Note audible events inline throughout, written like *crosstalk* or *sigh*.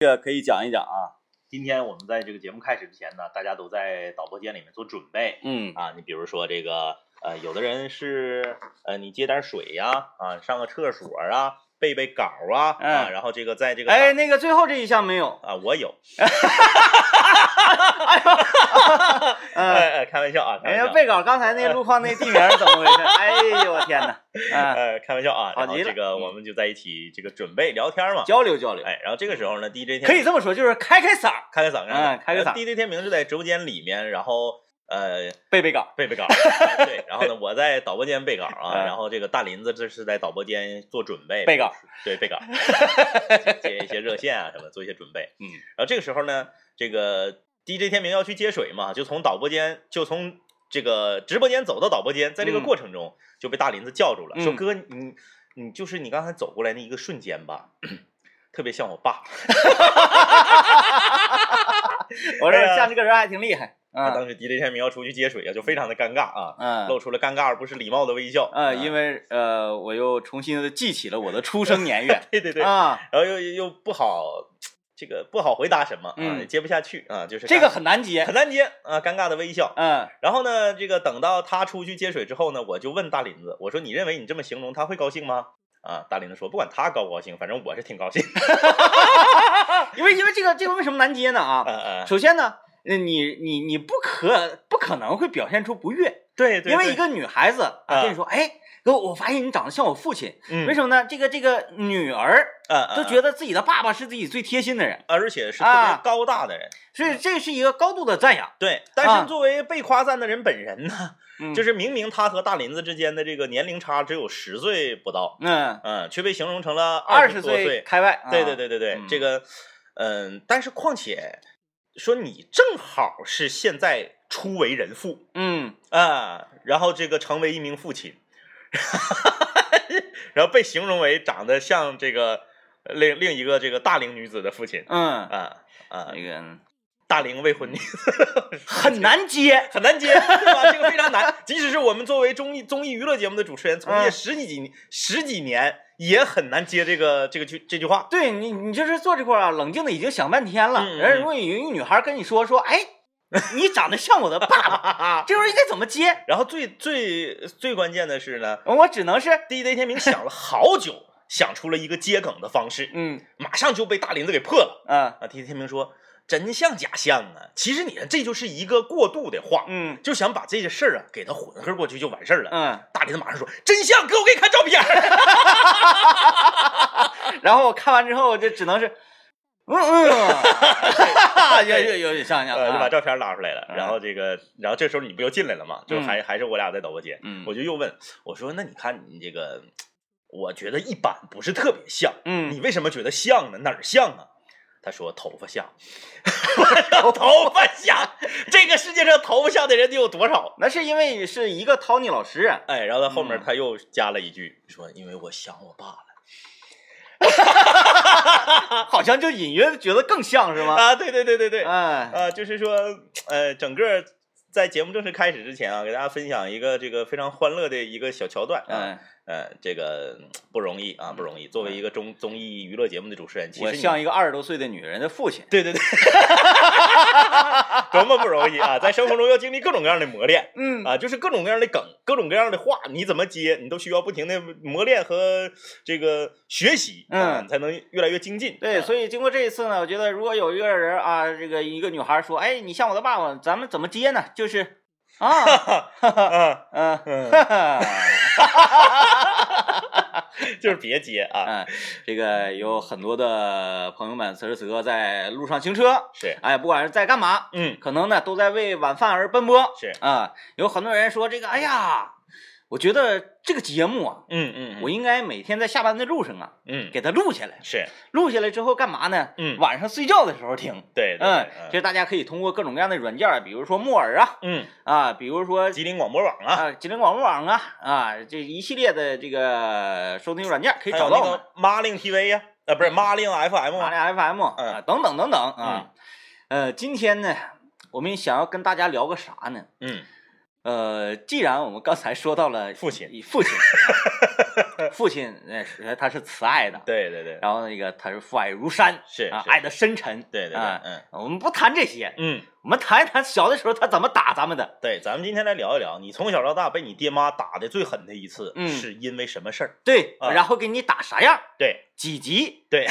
这个可以讲一讲啊。今天我们在这个节目开始之前呢，大家都在导播间里面做准备嗯啊。你比如说这个呃，有的人是呃，你接点水呀啊，上个厕所啊，背背稿啊啊，嗯然后这个在这个哎，那个最后这一项没有。啊，我有，嗯，*laughs* 哎 *laughs* 哎，开玩笑啊，开哎呀，玩笑。背稿刚才那路况那地名怎么回事？*laughs* 哎呦我天哪！嗯，呃，*laughs* 开玩笑啊，好极了这个我们就在一起这个准备聊天嘛，交流交流，哎，然后这个时候呢，DJ 天可以这么说，就是开开嗓，开开嗓，嗯开开嗓。DJ 天明是在直播间里面，然后呃背背稿。背背稿，哎对，然后呢，我在导播间背稿啊，嗯。然后这个大林子这是在导播间做准备，背稿，对，背稿，接一些热线啊什么，做一些准备。嗯，然后这个时候呢，这个 DJ 天明要去接水嘛，就从导播间就从这个直播间走到导播间，在这个嗯过程中就被大林子叫住了，说嗯哥，你你就是你刚才走过来那一个瞬间吧。*clears throat* 特别像我爸，我说哎呀像这个人还挺厉害。嗯他当时 DJ 天明要出去接水啊，就非常的尴尬啊，嗯露出了尴尬而不是礼貌的微笑。啊，因为为呃，我又重新的记起了我的出生年月 *laughs* 对对对，啊，然后又又不好，这个不好回答什么啊，接不下去啊，就是这个很难接很。难接啊，尴尬的微笑。嗯然后呢，这个等到他出去接水之后呢，我就问大林子，我说你认为你这么形容他会高兴吗？啊，大林子说不管他高不高兴，反正我是挺高兴。*laughs* 因为因为这个这个为什么难接呢啊？嗯嗯，首先呢，呃你你你不可不可能会表现出不悦，对对，因为一个女孩子啊啊跟你说，哎，哥，我发现你长得像我父亲，嗯为什么呢？这个这个女儿嗯都觉得自己的爸爸是自己最贴心的人，而且是特别啊高大的人。所以这是一个高度的赞扬。对，但啊是作为被夸赞的人本人呢，嗯就是明明他和大林子之间的这个年龄差只有十岁不到，嗯，嗯，却被形容成了二十十多岁。开外，对对啊，对对对，嗯这个，嗯，但是况且说你正好是现在初为人父嗯啊，然后这个成为一名父亲，*laughs* 然后被形容为长得像这个另另一个这个大龄女子的父亲嗯，啊啊，那个大龄未婚女很难接。很难接，对吧？这个非常难。即使是我们作为综艺综艺娱乐节目的主持人，从业嗯十几几十几年，也很难接这个这个句这句话。对你，你就是坐这块儿啊，冷静的已经想半天了。嗯嗯然后如果有一个女孩跟你说说，哎，你长得像我的爸爸，*laughs* 这时候应该怎么接？然后最最最关键的是呢我只能是，，DJ 天明想了好久，想出了一个接梗的方式，嗯马上就被大林子给破了。啊啊，DJ 天明说：“真像假像啊！其实你看，这就是一个过渡的话，嗯就想把这个事儿啊给它混合过去就完事儿了。嗯，大林子马上说：“真像，哥，我给你看照片儿。*laughs* 然后我看完之后就只能是，嗯嗯，*laughs* 有有有点像像呃，就把啊，照片拉出来了，嗯然后这个，然后这时候你不又进来了嘛？就嗯还还是我俩在导播间，嗯我就又问我说：“那你看你这个，我觉得一般，不是特别像，嗯你为什么觉得像呢？哪儿像啊？”他说：“头发像。”我说：“头发像，这个世界上头发像的人得有多少那是因为是一个 Tony 老师啊？”，哎，然后他后面嗯他又加了一句说：“因为我想我爸了。*laughs* *laughs* 好像就隐约觉得更像是”吗？啊，对对对对对，哎，啊，就是说，呃，整个在节目正式开始之前啊，给大家分享一个这个非常欢乐的一个小桥段啊，嗯，呃，这个嗯不容易啊，不容易。作为一个综综艺娱乐节目的主持人，其实我像一个二十多岁的女人的父亲。对对对，*laughs* 多么不容易啊，在生活中要经历各种各样的磨练。嗯啊，就是各种各样的梗，各种各样的话，你怎么接，你都需要不停的磨练和这个学习，啊，嗯你才能越来越精进。对，啊所以经过这一次呢，我觉得如果有一个人啊，这个一个女孩说，哎，你像我的爸爸，咱们怎么接呢？就是啊，啊，*laughs* *laughs* 嗯，嗯，哈哈，*laughs* 就是别接啊，嗯，这个有很多的朋友们此时此刻在路上行车，是，哎，不管是在干嘛，嗯，可能呢都在为晚饭而奔波，是。啊，有很多人说这个，哎呀，我觉得这个节目啊，嗯嗯，我应该每天在下班的路上啊，嗯给它录下来，是，录下来之后干嘛呢？嗯晚上睡觉的时候听。对，对嗯，其对实大家可以通过各种各样的软件，比如说木耳啊，嗯，啊，比如说吉林广播网啊，啊吉林广播网啊，啊，这一系列的这个收听软件可以找到我们个妈令 TV 呀，呃，不是马令 FM 啊，马里 FM 啊，等等等等啊。呃，今天呢，我们想要跟大家聊个啥呢？嗯，呃，既然我们刚才说到了父亲，*laughs* 父亲，父亲呃是他是慈爱的，对对对，然后那个他是父爱如山，啊，是是爱的深沉，对对对，啊嗯我们不谈这些，嗯，我们谈一谈小的时候他怎么打咱们的。对，咱们今天来聊一聊，你从小到大被你爹妈打的最狠的一次，嗯是因为什么事儿？对，啊然后给你打啥样，对几级，对，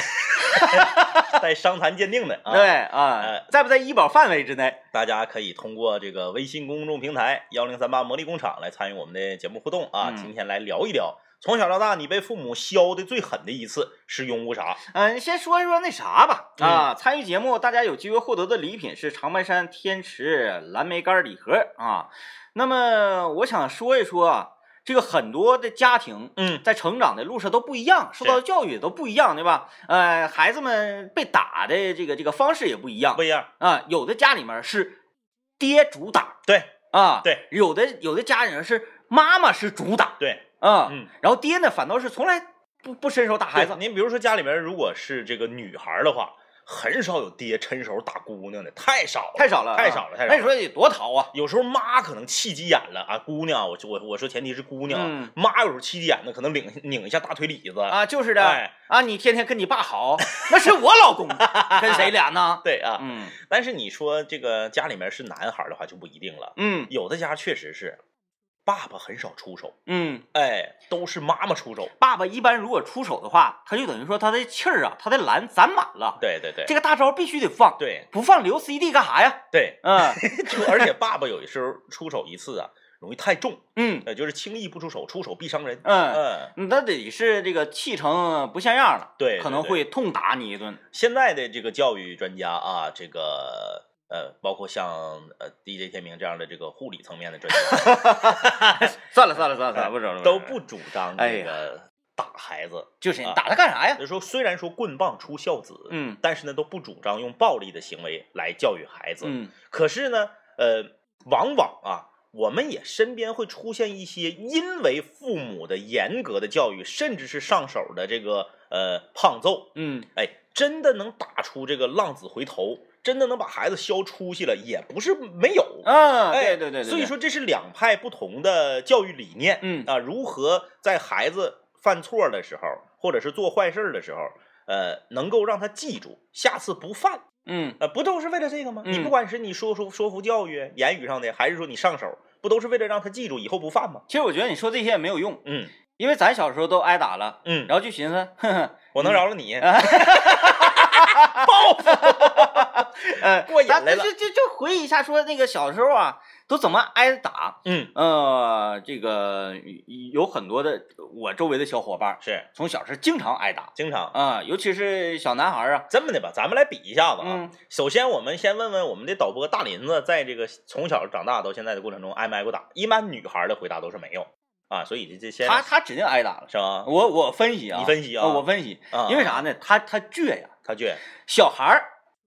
带伤残鉴定的啊。对啊哎，在不在医保范围之内？大家可以通过这个微信公众平台幺零三八魔力工厂来参与我们的节目互动啊。嗯今天来聊一聊，从小到大你被父母削的最狠的一次是用过啥？嗯，先说一说那啥吧。嗯啊，参与节目，大家有机会获得的礼品是长白山天池蓝莓干礼盒啊。那么我想说一说啊，这个很多的家庭嗯，在成长的路上都不一样，受到的教育也都不一样，对吧？呃，孩子们被打的这个这个方式也不一样不一样。啊。有的家里面是爹主打对啊，对，有的有的家里面是妈妈是主打对，啊，嗯，然后爹呢反倒是从来不不伸手打孩子。您比如说家里面如果是这个女孩的话，很少有爹抻手打姑娘的，太少了，太少了，啊太少了，太少了。那你说得多淘啊？有时候妈可能气急眼了啊，姑娘，我我我说前提是姑娘妈有时候气急眼了，可能拧拧一下大腿里子，啊，就是的，哎啊，你天天跟你爸好，那是我老公，*laughs* 跟谁俩呢？对啊，嗯但是你说这个家里面是男孩的话就不一定了，嗯有的家确实是爸爸很少出手，嗯，哎，都是妈妈出手。爸爸一般如果出手的话，他就等于说他的气儿啊，他的蓝攒满了，对对对，这个大招必须得放，对不放留 CD 干啥呀？对，嗯 *laughs* 就而且爸爸有的时候出手一次啊，容易太重，嗯呃，就是轻易不出手，出手必伤人。嗯，嗯，那得是这个气成不像样了，对，可能会痛打你一顿。现在的这个教育专家啊，这个呃，包括像呃 DJ 天明这样的这个护理层面的专家，*laughs* 算了算了算了算了，不整了，都不主张这个打孩子。就是你啊打他干啥呀？就说虽然说棍棒出孝子，嗯但是呢都不主张用暴力的行为来教育孩子。嗯可是呢，呃，往往啊，我们也身边会出现一些因为父母的严格的教育，甚至是上手的这个呃胖揍，嗯哎，真的能打出这个浪子回头，真的能把孩子削出息了，也不是没有。啊，哎，对对对对，对，所以说这是两派不同的教育理念。嗯啊，如何在孩子犯错的时候，或者是做坏事的时候，呃，能够让他记住，下次不犯。嗯呃，不都是为了这个吗？你嗯不管是你说说说服教育、言语上的，还是说你上手，不都是为了让他记住以后不犯吗？其实我觉得你说这些也没有用，嗯因为咱小时候都挨打了，嗯，然后就寻思，呵呵，我能饶了你，报复，*laughs* 呃，过瘾咱来了就就就回忆一下，说那个小时候啊，都怎么挨打？嗯，呃，这个有很多的我周围的小伙伴，是从小是经常挨打经常啊、尤其是小男孩啊，这么的吧，咱们来比一下子啊。嗯首先，我们先问问我们的导播大林子，在这个从小长大到现在的过程中，挨没挨过打？一般女孩的回答都是没有啊，所以这这先他他指定挨打了。是吧？我我分析啊，你分析啊呃我分析，啊，因为啥呢？他他倔呀，他倔，小孩儿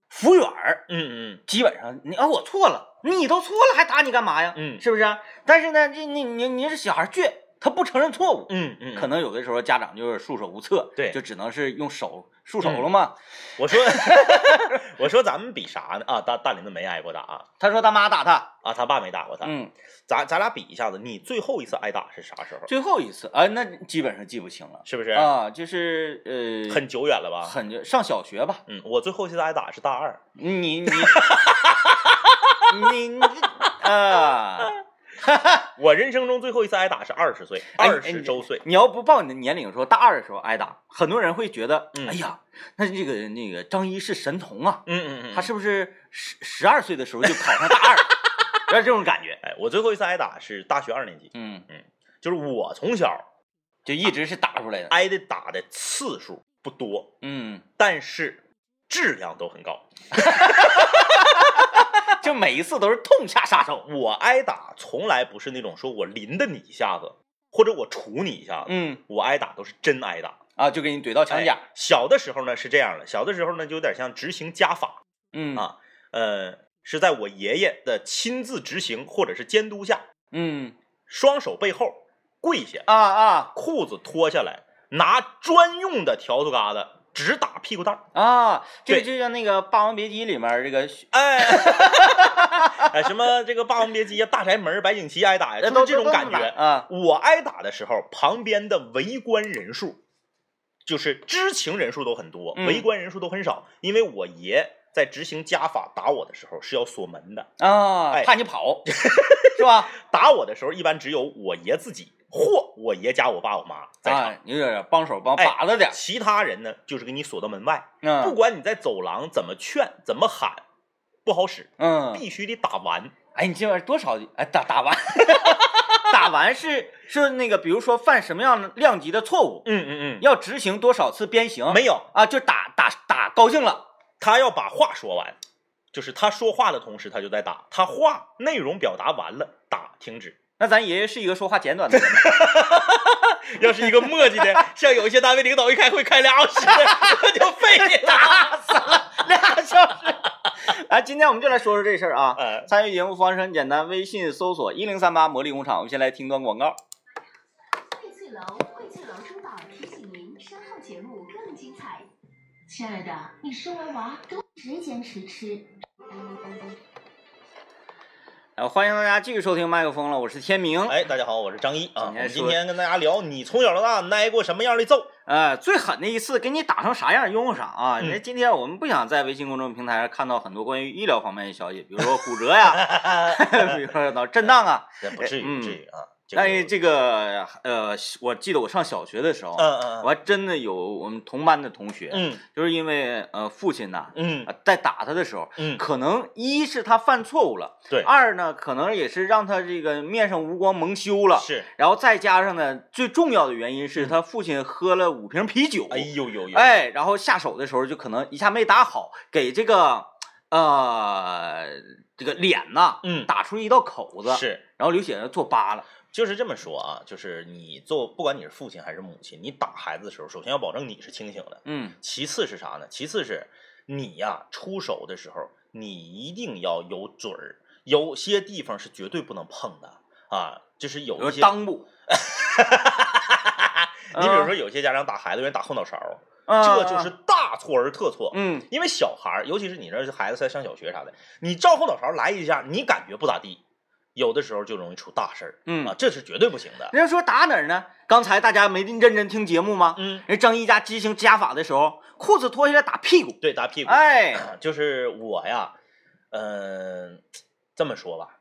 服软儿，嗯嗯基本上你啊，我错了，你都错了还打你干嘛呀？嗯是不是啊？但是呢，这你你你这小孩倔，他不承认错误，嗯嗯，可能有的时候家长就是束手无策，对就只能是用手束手嗯了嘛。我说 *laughs* 我说咱们比啥呢？啊，大大林子没挨过打啊，他说他妈打他，啊，他爸没打过他。嗯，咱咱俩比一下子，你最后一次挨打是啥时候？最后一次啊，那基本上记不清了是不是？啊，就是呃，很久远了吧？很久上小学吧，嗯，我最后一次挨打是大二。你你 *laughs* 你你啊，*laughs* 我人生中最后一次挨打是二十岁，哎二十周岁。你要不报你的年龄说大二的时候挨打，很多人会觉得，嗯哎呀，那这个那个张一是神童啊，嗯嗯嗯，他是不是十十二岁的时候就考上大二？*laughs* 有点这种感觉。哎，我最后一次挨打是大学二年级，嗯，就是我从小就一直是打出来的。挨的打的次数不多，嗯，但是质量都很高。*laughs* 就每一次都是痛下杀手。我挨打从来不是那种说我淋的你一下子，或者我杵你一下子，嗯我挨打都是真挨打。啊，就给你怼到墙角。哎小的时候呢是这样的，小的时候呢就有点像执行家法，嗯啊呃，是在我爷爷的亲自执行或者是监督下，嗯双手背后跪下，啊啊裤子脱下来，拿专用的笤帚疙瘩直打屁股蛋儿。啊！这就像那个《霸王别姬》里面这个哎，*laughs* *laughs* *laughs* 哎，什么这个《霸王别姬》啊，《大宅门》白景琦挨打呀，那都这种感觉。啊。我挨打的时候，旁边的围观人数，就是知情人数都很多，嗯围观人数都很少，因为我爷在执行家法打我的时候是要锁门的，啊，哎怕你跑，是吧？*laughs* 打我的时候一般只有我爷自己或我爷加我爸我妈在场，啊，有点帮手帮哎把着点儿。其他人呢就是给你锁到门外，不嗯管你在走廊怎么劝怎么喊，不好使，嗯，必须得打完。哎，你这玩意儿多少？哎，打打完，*laughs* 打完是是那个，比如说犯什么样的量级的错误，嗯嗯嗯要执行多少次鞭刑？嗯，没有，啊，就打打打高兴了。他要把话说完，就是他说话的同时他就在打，他话内容表达完了，打停止。那咱爷爷是一个说话简短的人吗，*laughs* 要是一个磨叽的，像有一些单位领导一开会开俩小时的，*laughs* 我就废你了。打死了俩小时。啊，今天我们就来说说这事儿啊。呃，参与节目方式很简单，微信搜索一零三八魔力工厂。我们先来听段广告。荟萃楼，荟萃楼珠宝提醒您，稍后节目更精彩。亲爱的，你生完娃都直坚持吃？呃，欢迎大家继续收听麦克风了，我是天明。哎，大家好，我是张一啊。今天跟大家聊，你从小到大挨过什么样的揍？呃，最狠的一次给你打成啥样用啥啊？嗯那、今天我们不想在微信公众平台上看到很多关于医疗方面的消息，比如说骨折呀 *laughs* *laughs* 比如说脑震荡啊。也不至于，嗯不至于啊。这但是这个呃，我记得我上小学的时候，嗯嗯我还真的有我们同班的同学，嗯就是因为呃父亲呐、嗯呃在打他的时候，嗯，可能一是他犯错误了，对，二呢可能也是让他这个面上无光蒙羞了，是。然后再加上呢，最重要的原因是他父亲喝了五瓶啤酒，哎呦呦呦！哎，然后下手的时候就可能一下没打好，给这个呃这个脸呐嗯，打出一道口子，是。然后流血做疤了。就是这么说啊，就是你做，不管你是父亲还是母亲，你打孩子的时候，首先要保证你是清醒的，嗯其次是啥呢？其次是你呀、出手的时候，你一定要有准儿，有些地方是绝对不能碰的啊，就是有一些，裆部，*laughs* 你比如说有些家长打孩子，愿意打后脑勺，啊这就是大错而特错。嗯因为小孩儿，尤其是你这孩子在上小学啥的，你照后脑勺来一下，你感觉不咋地，有的时候就容易出大事儿嗯啊，这是绝对不行的。人家说打哪儿呢？刚才大家没认真听节目吗？嗯，人张一家执行家法的时候，裤子脱下来打屁股。对，打屁股。哎，就是我呀，嗯、这么说吧，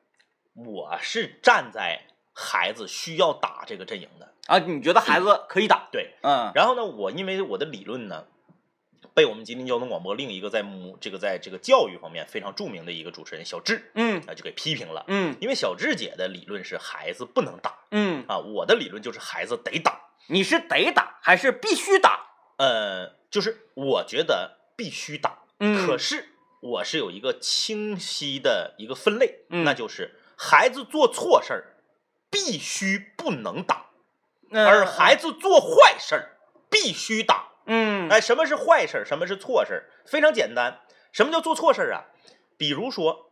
我是站在孩子需要打这个阵营的。啊，你觉得孩子可以打？对，嗯然后呢，我因为我的理论呢，被我们吉林交通广播另一个在母这个在这个教育方面非常著名的一个主持人小智嗯啊就给批评了。嗯因为小智姐的理论是孩子不能打嗯，啊，我的理论就是孩子得打。你是得打还是必须打？呃，就是我觉得必须打，嗯可是我是有一个清晰的一个分类，嗯那就是孩子做错事儿必须不能打，嗯而孩子做坏事儿必须打。嗯哎，什么是坏事儿？什么是错事儿？非常简单，什么叫做错事儿啊？比如说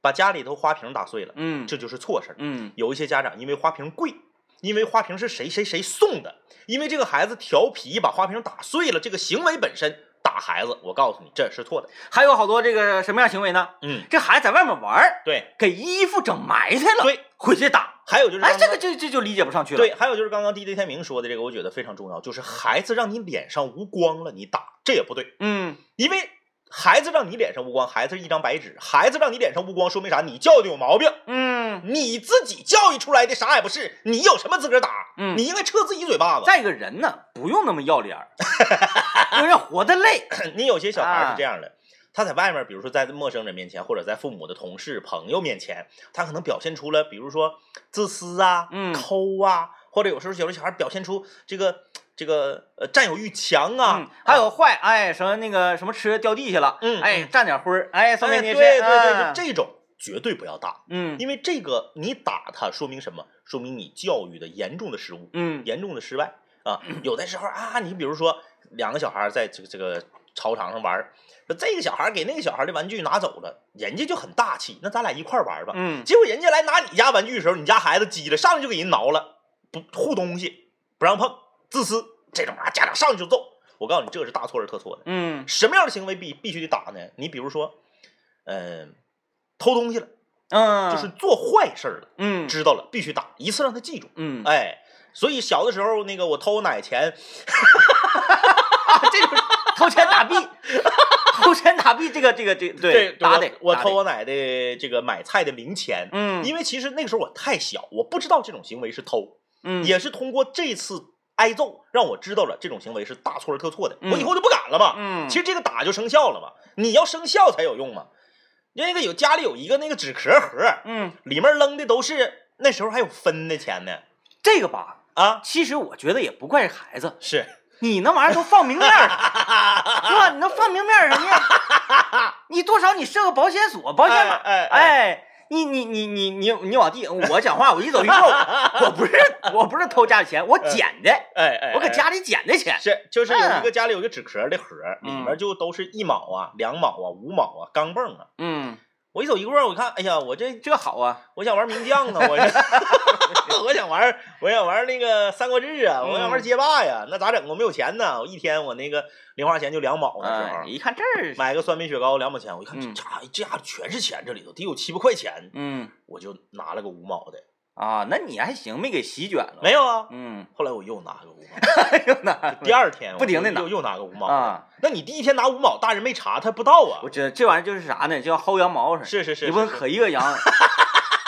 把家里头花瓶打碎了，嗯这就是错事儿。嗯有一些家长因为花瓶贵，因为花瓶是谁谁谁送的，因为这个孩子调皮把花瓶打碎了，这个行为本身打孩子，我告诉你这是错的。还有好多这个什么样行为呢？嗯，这孩子在外面玩儿，对给衣服整埋汰了，对，回去打。还有就是哎，这个这这就理解不上去了。，对，还有就是刚刚 DJ 天明说的这个，我觉得非常重要，就是孩子让你脸上无光了，你打这也不对，嗯因为孩子让你脸上无光，孩子是一张白纸，孩子让你脸上无光，说明啥？你教育的有毛病。嗯。你自己教育出来的啥也不是，你有什么资格打？嗯你应该撤自己嘴巴子。再一个人呢，不用那么要脸儿，*laughs* 因为人活得累。*laughs* 你有些小孩啊是这样的，他在外面，比如说在陌生人面前，或者在父母的同事、朋友面前，他可能表现出了，比如说自私啊、嗯抠啊，或者有时候有的小孩表现出这个这个呃占有欲强啊，嗯，还有坏，哎，什么那个什么吃的掉地下了，嗯哎，嗯蘸点灰儿，哎，哎送给你吃。对对对，这种绝对不要打，嗯因为这个你打他说明什么？说明你教育的严重的失误。嗯严重的失败啊。有的时候啊，你比如说两个小孩在这个这个操场上玩，说这个小孩给那个小孩的玩具拿走了，人家就很大气，那咱俩一块玩吧。嗯结果人家来拿你家玩具的时候，你家孩子急了，上来就给人挠了，不护东西，不让碰，自私，这种啊，家长上去就揍。我告诉你，这是大错而特错的。嗯什么样的行为必必须得打呢？你比如说，嗯、偷东西了，嗯，就是做坏事了，嗯知道了必须打，一次让他记住。嗯，哎，所以小的时候那个我偷我奶钱 *laughs* *laughs* 这就是偷钱打币，偷钱打币，这个这个这对打得我我偷我奶的这个买菜的零钱，嗯，因为其实那个时候我太小，我不知道这种行为是偷，嗯也是通过这次挨揍让我知道了这种行为是大错而特错的，嗯我以后就不敢了嘛。嗯，其实这个打就生效了嘛，你要生效才有用嘛。那个有家里有一个那个纸壳盒，嗯里面扔的都是那时候还有分的钱呢这个吧，啊，其实我觉得也不怪孩子，是你那玩意儿都放明面儿上，*laughs* 是吧？你能放明面儿上，你 *laughs* 你多少你设个保险锁、保险哎哎，你你你你你你往地，我讲话我一走一过，*laughs* 我不是我不是偷家里钱，我捡的，哎哎，哎我搁家里捡的钱，是就是有一嗯个家里有一个纸壳的盒，里嗯面就都是一毛啊、两毛啊、五毛啊、钢镚啊。嗯，我一走一过，我看，哎呀，我这这好啊，我想玩名将呢，我这 *laughs* 我想玩，我想玩那个三国志啊，我想玩嗯。街霸呀，那咋整？我没有钱呢，我一天我那个零花钱就两毛那时候，哎一看这儿，买个酸梅雪糕两毛钱，我一看这这家伙全是钱，这里头得有七八块钱，嗯。我就拿了个五毛的，啊，那你还行，没给席卷了，没有啊，嗯，后来我又拿个五毛，哎呦那第二天 *laughs* 不停的拿又又拿个五毛啊，那你第一天拿五毛，大人没查，他不知道啊我，觉得这玩意儿就是啥呢？就像薅羊毛似的，是是是，你不能可一个羊，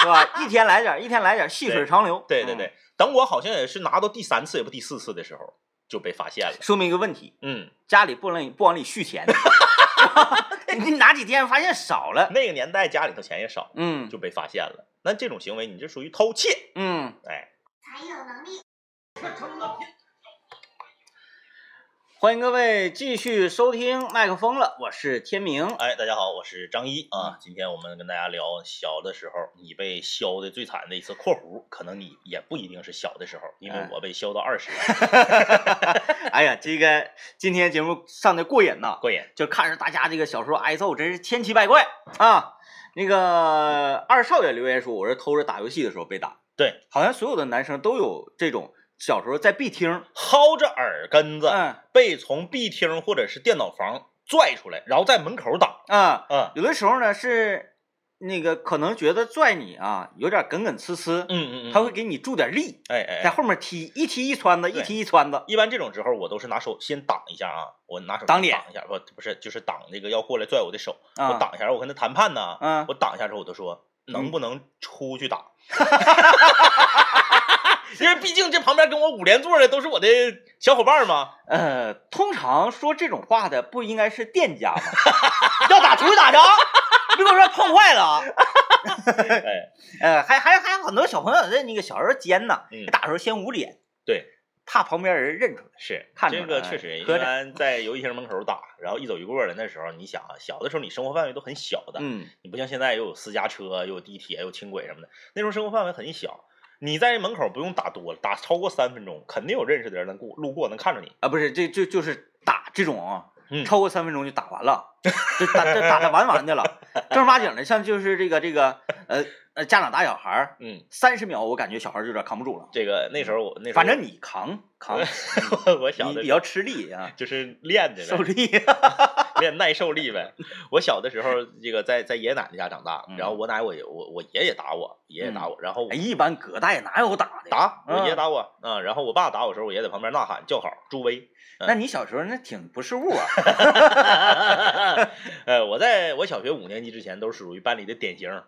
是吧？一天来点，一天来点，细水长流。嗯，对对对，等我好像也是拿到第三次也不第四次的时候就被发现了，说明一个问题，嗯，家里不能不往里续钱，*laughs* *laughs* 你哪几天发现少了？那个年代家里头钱也少，嗯就被发现了。那这种行为你就属于偷窃，嗯，哎，才有能力。欢迎各位继续收听麦克风了，我是天明。哎，大家好，我是张一啊。今天我们跟大家聊小的时候你被削的最惨的一次（括弧），可能你也不一定是小的时候，因为哎我被削到二十，*laughs* 哎呀，这个今天节目上的过瘾呐，过瘾。就看着大家这个小时候挨揍，真是千奇百怪啊。那个二少爷留言说，我是偷着打游戏的时候被打，对，好像所有的男生都有这种小时候在 B 厅，薅着耳根子，嗯被从 B 厅或者是电脑房拽出来，然后在门口打。啊，嗯有的时候呢是那个可能觉得拽你啊有点耿耿呲呲，嗯嗯嗯，他会给你助点力，哎哎哎，在后面踢一踢一穿子，一踢一穿子，一般这种时候我都是拿手先挡一下啊，我拿手挡脸挡一下，不不是就是挡那个要过来拽我的手，啊我挡一下，我跟他谈判呢，嗯我挡一下之后我就说能嗯不能出去打。*laughs* 因为毕竟这旁边跟我五连座的都是我的小伙伴嘛，呃，通常说这种话的不应该是店家吗？*laughs* 要打出去打去啊！别给我说碰坏了啊！哎，呃，还还还有很多小朋友在那个小时候尖呐，嗯打的时候先捂脸，对，怕旁边人认出来。是这个来确实，一般在游戏厅门口打，然后一走一过的那时候，你想啊，小的时候你生活范围都很小的，嗯你不像现在又有私家车，又有地铁，又有轻轨什么的，那时候生活范围很小。你在门口不用打多了，打超过三分钟，肯定有认识的人能过路过能看着你。啊，不是，这就就是打这种啊，嗯超过三分钟就打完了，就打就打的完完的了。*laughs* 正儿八经的，像就是这个这个呃呃家长打小孩儿，嗯，三十秒我感觉小孩儿就有点扛不住了。这个那时候我那时候反正你扛扛，*laughs* 我我小的你比较吃力啊，就是练的，受力。*laughs* 练耐受力呗。我小的时候这个在在爷爷奶奶家长大，嗯然后我奶我我我爷爷打我，爷爷打我，然后哎一般隔代哪有打的？打我爷爷嗯打我啊，然后我爸打我的时候，我爷爷在旁边呐喊叫好助威。那你小时候那挺不是物啊。*laughs* 呃，我在我小学五年级之前都是属于班里的典型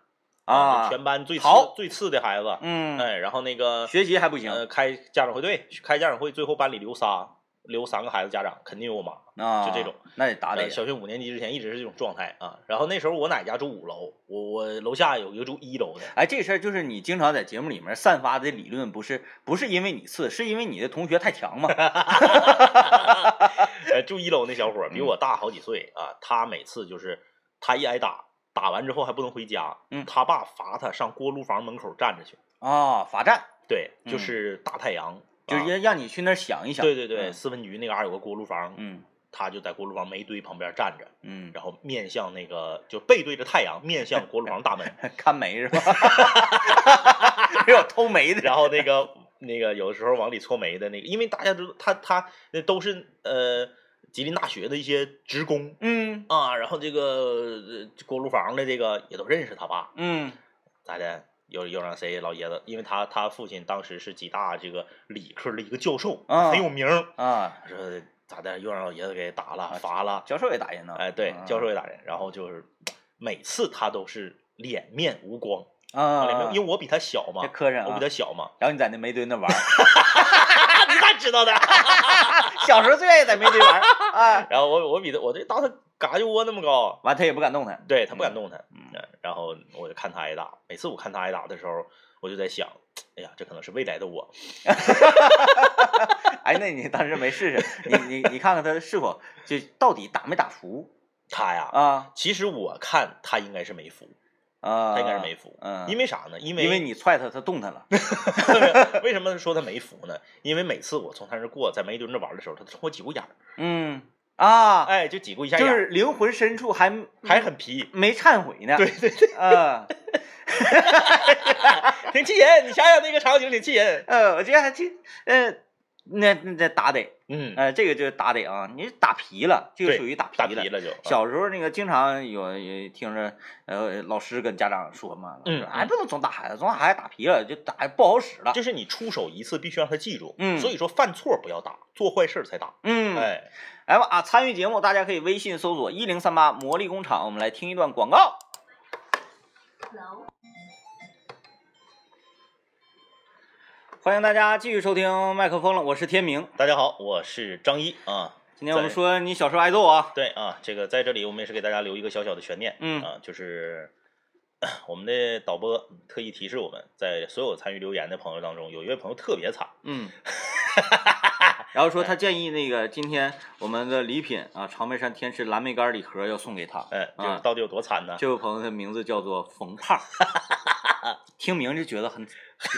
啊全班最次最次的孩子。嗯，哎，然后那个学习还不行呃，开家长会对，开家长会，最后班里留仨，留三个孩子家长，肯定有我妈。啊，就这种，那得打得呃小学五年级之前一直是这种状态啊。然后那时候我奶家住五楼，我我楼下有一个住一楼的。哎，这事儿就是你经常在节目里面散发的理论，不是不是因为你次，是因为你的同学太强嘛？*laughs* *laughs* 呃，住一楼那小伙比我大好几岁啊，他每次就是他一挨打，打完之后还不能回家，嗯他爸罚他上锅炉房门口站着去。啊，罚站对，就嗯是大太阳，就是啊让让你去那儿想一想。对对对，嗯四分局那嘎儿有个锅炉房，嗯他就在锅炉房煤堆旁边站着，嗯，然后面向那个就背对着太阳，面向锅炉房大门，*laughs* 看煤是吧？*laughs* 没有偷煤的。然后那个那个有的时候往里搓煤的那个，因为大家都他他那都是呃吉林大学的一些职工嗯啊，然后这个呃锅炉房的这个也都认识他爸，嗯咋的？又又让谁老爷子，因为他他父亲当时是吉大这个理科的一个教授，啊很有名儿。啊，说咋的？又让老爷子给打了，罚了。教授也打人呢。哎，对，教授也也打人。然后就是每次他都是脸面无光，啊，因为我比他小嘛这，磕碜啊我比他小嘛。然后你在那煤堆那玩儿，*laughs* 你咋知道的？*laughs* 小时候最愿意在煤堆玩啊。*laughs* 然后我我比他，我这当他嘎就窝那么高，完他也不敢动弹。对他不敢动弹。嗯嗯，然后我就看他挨打，每次我看他挨打的时候，我就在想，哎呀，这可能是未来的我。*laughs* 哎，那你当时没试试？你你你看看他是否就到底打没打服他呀，啊其实我看他应该是没服，啊？他应该是没服。嗯，因为啥呢？因为因为你踹他，他动弹了。*laughs* 为什么说他没服呢？因为每次我从他那过，在煤堆那玩的时候，他冲我挤过眼儿，嗯啊，哎，就挤过一下就是灵魂深处还还很皮。没忏悔呢。对对对，啊，*laughs* 挺气人。你想想那个场景，挺气人。呃，我觉得还挺，呃，那那这打得，嗯，呃，这个就是打得啊，你打皮了，这个属于打皮了。打皮了就。小时候那个经常有有听着，呃，老师跟家长说嘛，嗯说哎，不能总打孩子，总打孩子打皮了就打不好使了。就是你出手一次，必须让他记住。嗯所以说犯错不要打，做坏事才打。嗯，哎，来吧啊！参与节目，大家可以微信搜索一零三八魔力工厂，我们来听一段广告。楼欢迎大家继续收听麦克风了，我是天明。大家好，我是张一啊。今天我们说你小时候挨揍啊，对啊，这个在这里我们也是给大家留一个小小的悬念。嗯啊，就是 *coughs* 我们的导播特意提示我们，在所有参与留言的朋友当中，有一位朋友特别惨。嗯，*laughs* 然后说他建议那个今天我们的礼品啊，长白山天池蓝莓干礼盒要送给他。哎，就是啊到底有多惨呢？这位朋友的名字叫做冯胖，*laughs* 听名就觉得很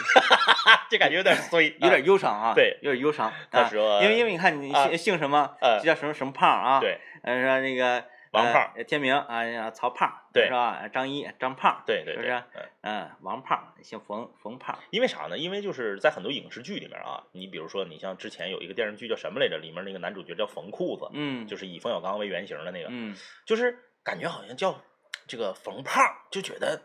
*laughs* 这感觉有点衰，有点忧伤啊，对。有点忧伤。他啊说因为因为你看你啊。姓姓什么，呃就叫什么什么胖啊，对，嗯，说那个王胖呃天明啊，呀曹胖，对是吧？张一张胖，对对对，是不是？嗯嗯，王胖姓冯，冯胖，因为啥呢？因为就是在很多影视剧里面啊，你比如说，你像之前有一个电视剧叫什么来着？里面那个男主角叫冯裤子，嗯，就是以冯小刚为原型的那个，嗯就是感觉好像叫这个冯胖，就觉得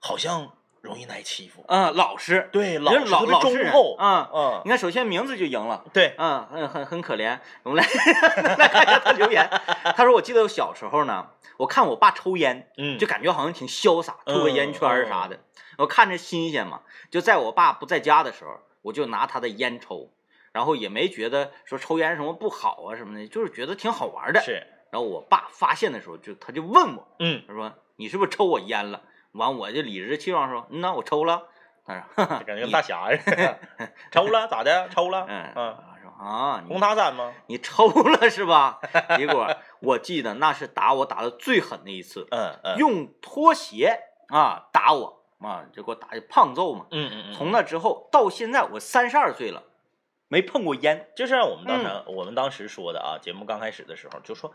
好像容易挨欺负。啊，老实，对，人老实老忠厚。啊。嗯，你看，首先名字就赢了，对，嗯，很很很可怜。我们来 *laughs* 来看一下他留言，他说：“我记得我小时候呢，我看我爸抽烟，嗯，就感觉好像挺潇洒，抽个烟圈儿啥嗯的，我看着新鲜嘛。就在我爸不在家的时候，我就拿他的烟抽，然后也没觉得说抽烟什么不好啊什么的，就是觉得挺好玩的。是，然后我爸发现的时候，就他就问我，嗯，他说：“你是不是抽我烟了？”完我就理直气壮说：“嗯呐，我抽了。”他说：“哈哈就感觉跟大侠似的。*laughs* 抽了咋的？抽了？嗯，嗯，我说啊，红你塔山吗？你抽了是吧？结果我记得那是打我打的最狠的一次，嗯嗯，用拖鞋啊打我啊，就给我打的胖揍嘛。嗯嗯嗯，从那之后到现在，我三十二岁了，没碰过烟。就是按我们当时、嗯。我们当时说的啊，节目刚开始的时候就说，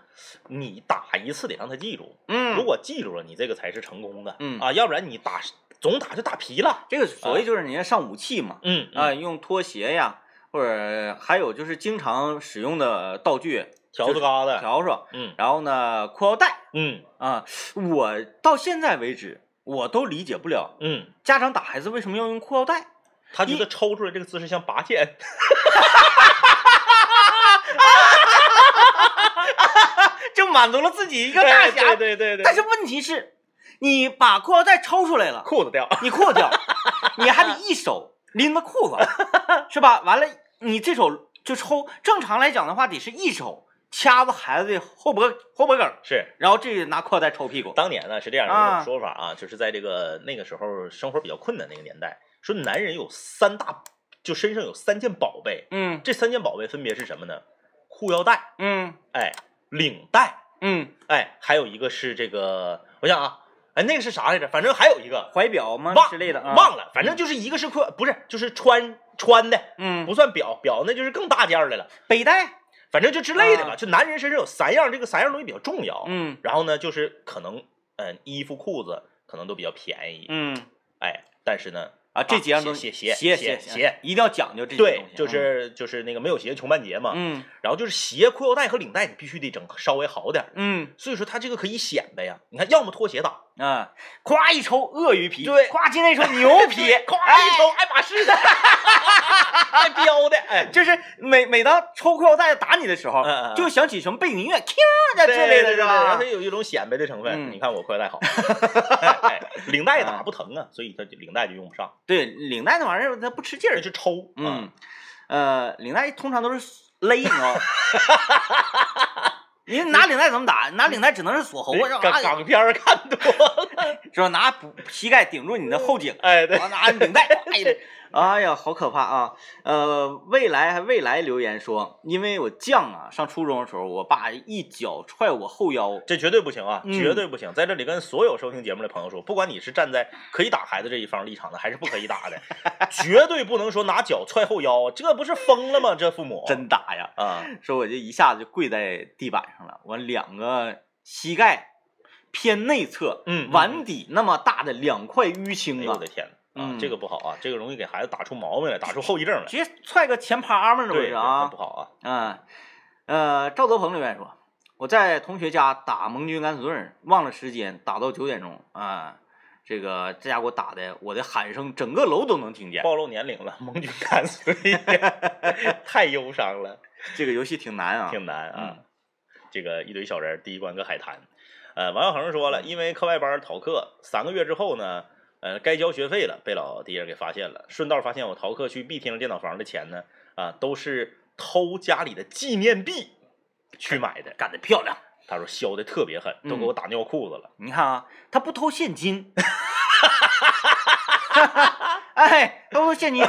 你打一次得让他记住，嗯。如果记住了，你这个才是成功的，嗯。啊，要不然你打总打就打皮了，这个所谓就是人家上武器嘛，嗯啊，，用拖鞋呀，或者还有就是经常使用的道具，条子疙瘩，笤帚，嗯。然后呢裤腰带嗯。啊，我到现在为止我都理解不了嗯，家长打孩子为什么要用裤腰带。他觉得抽出来这个姿势像拔剑，*laughs* 就满足了自己一个大侠。对对对对，但是问题是，你把裤腰带抽出来了，裤子掉，你裤子掉，*laughs* 你还得一手拎着裤子，是吧？完了，你这手就抽，正常来讲的话，得是一手掐着孩子的后脖后脖梗，是。然后这拿裤腰带抽屁股。当年呢是这样的一啊种说法啊，就是在这个那个时候生活比较困难那个年代，说男人有三大，就身上有三件宝贝，嗯这三件宝贝分别是什么呢？裤腰带，嗯哎，领带，嗯，哎，还有一个是这个，我想啊，哎，那个是啥来着？反正还有一个怀表吗忘之类的啊？忘了，反正就是一个是裤，不是就是穿穿的，嗯，不算表，表那就是更大件儿的了，背带。反正就之类的吧。啊就男人身上有三样，这个三样东西比较重要。嗯然后呢，就是可能，嗯、衣服裤子可能都比较便宜，嗯哎，但是呢，啊，这几样东西鞋鞋鞋鞋鞋一定要讲究这些东对，，就是就是那个没有鞋穷半截嘛。嗯然后就是鞋、裤腰带和领带，你必须得整稍微好点儿。嗯所以说它这个可以显摆呀。你看，要么拖鞋打，嗯啊，夸一抽鳄鱼皮，对夸今天一抽牛皮，*laughs* 夸一抽爱马仕的，*laughs* *laughs* 还标的，哎，就是每每当抽裤腰带打你的时候，嗯嗯嗯就想起什么背景音乐，锵的对之类的，是对对对然后它？有一种显摆的成分。嗯你看我裤腰带好，*laughs* 领带打不疼啊，所以它领带就用不上，对，领带那玩意儿它不吃劲儿，就抽。嗯啊，，呃，领带通常都是勒，你知道吗？*laughs* 你拿领带怎么打？拿领带只能是锁喉？港港片看多了，是吧？拿补膝盖顶住你的后颈，哎，对，啊，拿领带，哎呀，哎呀，好可怕啊！呃，未来还未来留言说，因为我犟啊，上初中的时候，我爸一脚踹我后腰，这绝对不行啊，嗯绝对不行！在这里跟所有收听节目的朋友说，不管你是站在可以打孩子这一方立场的，还是不可以打的，*laughs* 绝对不能说拿脚踹后腰，这不是疯了吗？这父母真打呀！啊，说我就一下子就跪在地板上了，我两个膝盖偏内侧，嗯嗯碗底那么大的两块淤哎青啊呦我的，天呐！啊，嗯这个不好啊，这个容易给孩子打出毛病来，打出后遗症来。直接踹个前趴嘛，这不是啊不？好啊。嗯，呃，赵德鹏留言说，我在同学家打盟军敢死队，忘了时间，打到九点钟啊。这个这家给我打的，我的喊声整个楼都能听见。暴露年龄了，盟军敢死队，*laughs* 太忧伤了，这个游戏挺难啊，挺难啊。嗯这个一堆小人，第一关搁海滩。呃，王耀恒说了，因为课外班逃课，三个月之后呢，呃，该交学费了，被老爹给发现了。顺道发现我逃课去 B 厅电脑房的钱呢，啊，都是偷家里的纪念币去买的。干得漂亮。他说削的特别狠，都给我打尿裤子了。你看啊，他不偷现金，*laughs* 哎，他不偷现金，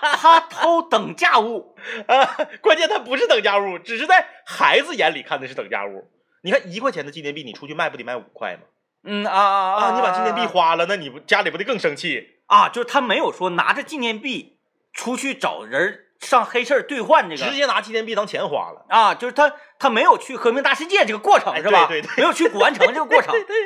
他偷等价物。*laughs* 啊，关键他不是等价物，只是在孩子眼里看的是等价物。你看一块钱的纪念币，你出去卖不得卖五块吗？嗯啊啊啊，你把纪念币花了，那你不家里不得更生气？啊，就是他没有说拿着纪念币出去找人上黑市兑换这个，直接拿纪念币当钱花了。啊，就是他他没有去和平大世界这个过程哎是吧？对对对没有去古玩城这个过程 *laughs* 对对，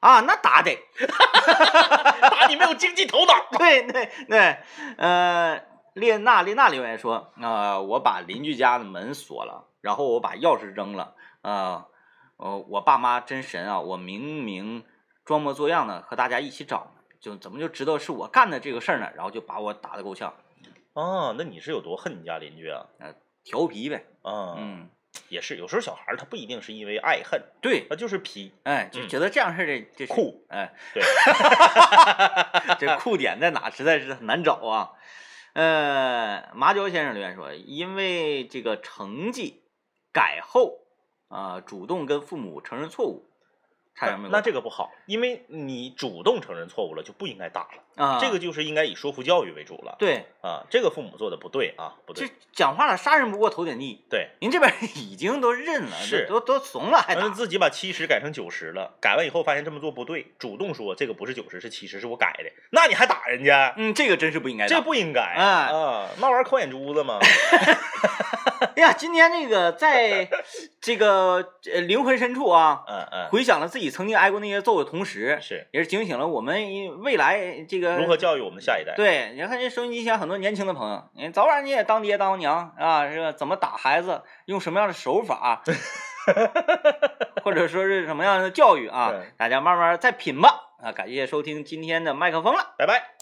啊，那打得 *laughs* 打你没有经济头脑。*laughs* 对对对，呃，列娜列娜留言说，呃，我把邻居家的门锁了，然后我把钥匙扔了，呃，呃，我爸妈真神啊，我明明装模作样的和大家一起找，就怎么就知道是我干的这个事儿呢？然后就把我打得够呛，哦，那你是有多恨你家邻居啊？调皮呗，啊，嗯，也是，有时候小孩他不一定是因为爱恨，对，他就是皮哎，就嗯觉得这样式儿的这酷，哎，对，*laughs* 这酷点在哪，实在是很难找啊。呃，麻椒先生留言说，因为这个成绩改后啊、主动跟父母承认错误，差点没有那这个不好，因为你主动承认错误了，就不应该打了。啊，这个就是应该以说服教育为主了。对，啊，这个父母做的不对啊，不这对。讲话了，杀人不过头点地，对，您这边已经都认了，是都都都怂了，还自己把七十改成九十了，改完以后发现这么做不对，主动说这个不是九十是七十，是我改的，那你还打人家？嗯，这个真是不应该。这不应该啊啊！那玩意儿抠眼珠子吗？*laughs* *laughs* 哎呀，今天这个在 *laughs* 这个呃灵魂深处啊，嗯嗯，回想了自己曾经挨过那些揍的同时，是也是警醒了我们未来这个如何教育我们的下一代？对，你看这收音机前很多年轻的朋友，你早晚你也当爹当娘啊，是吧？怎么打孩子，用什么样的手法，*laughs* 或者说是什么样的教育啊？大家慢慢再品吧。啊，感谢收听今天的麦克风了。拜拜。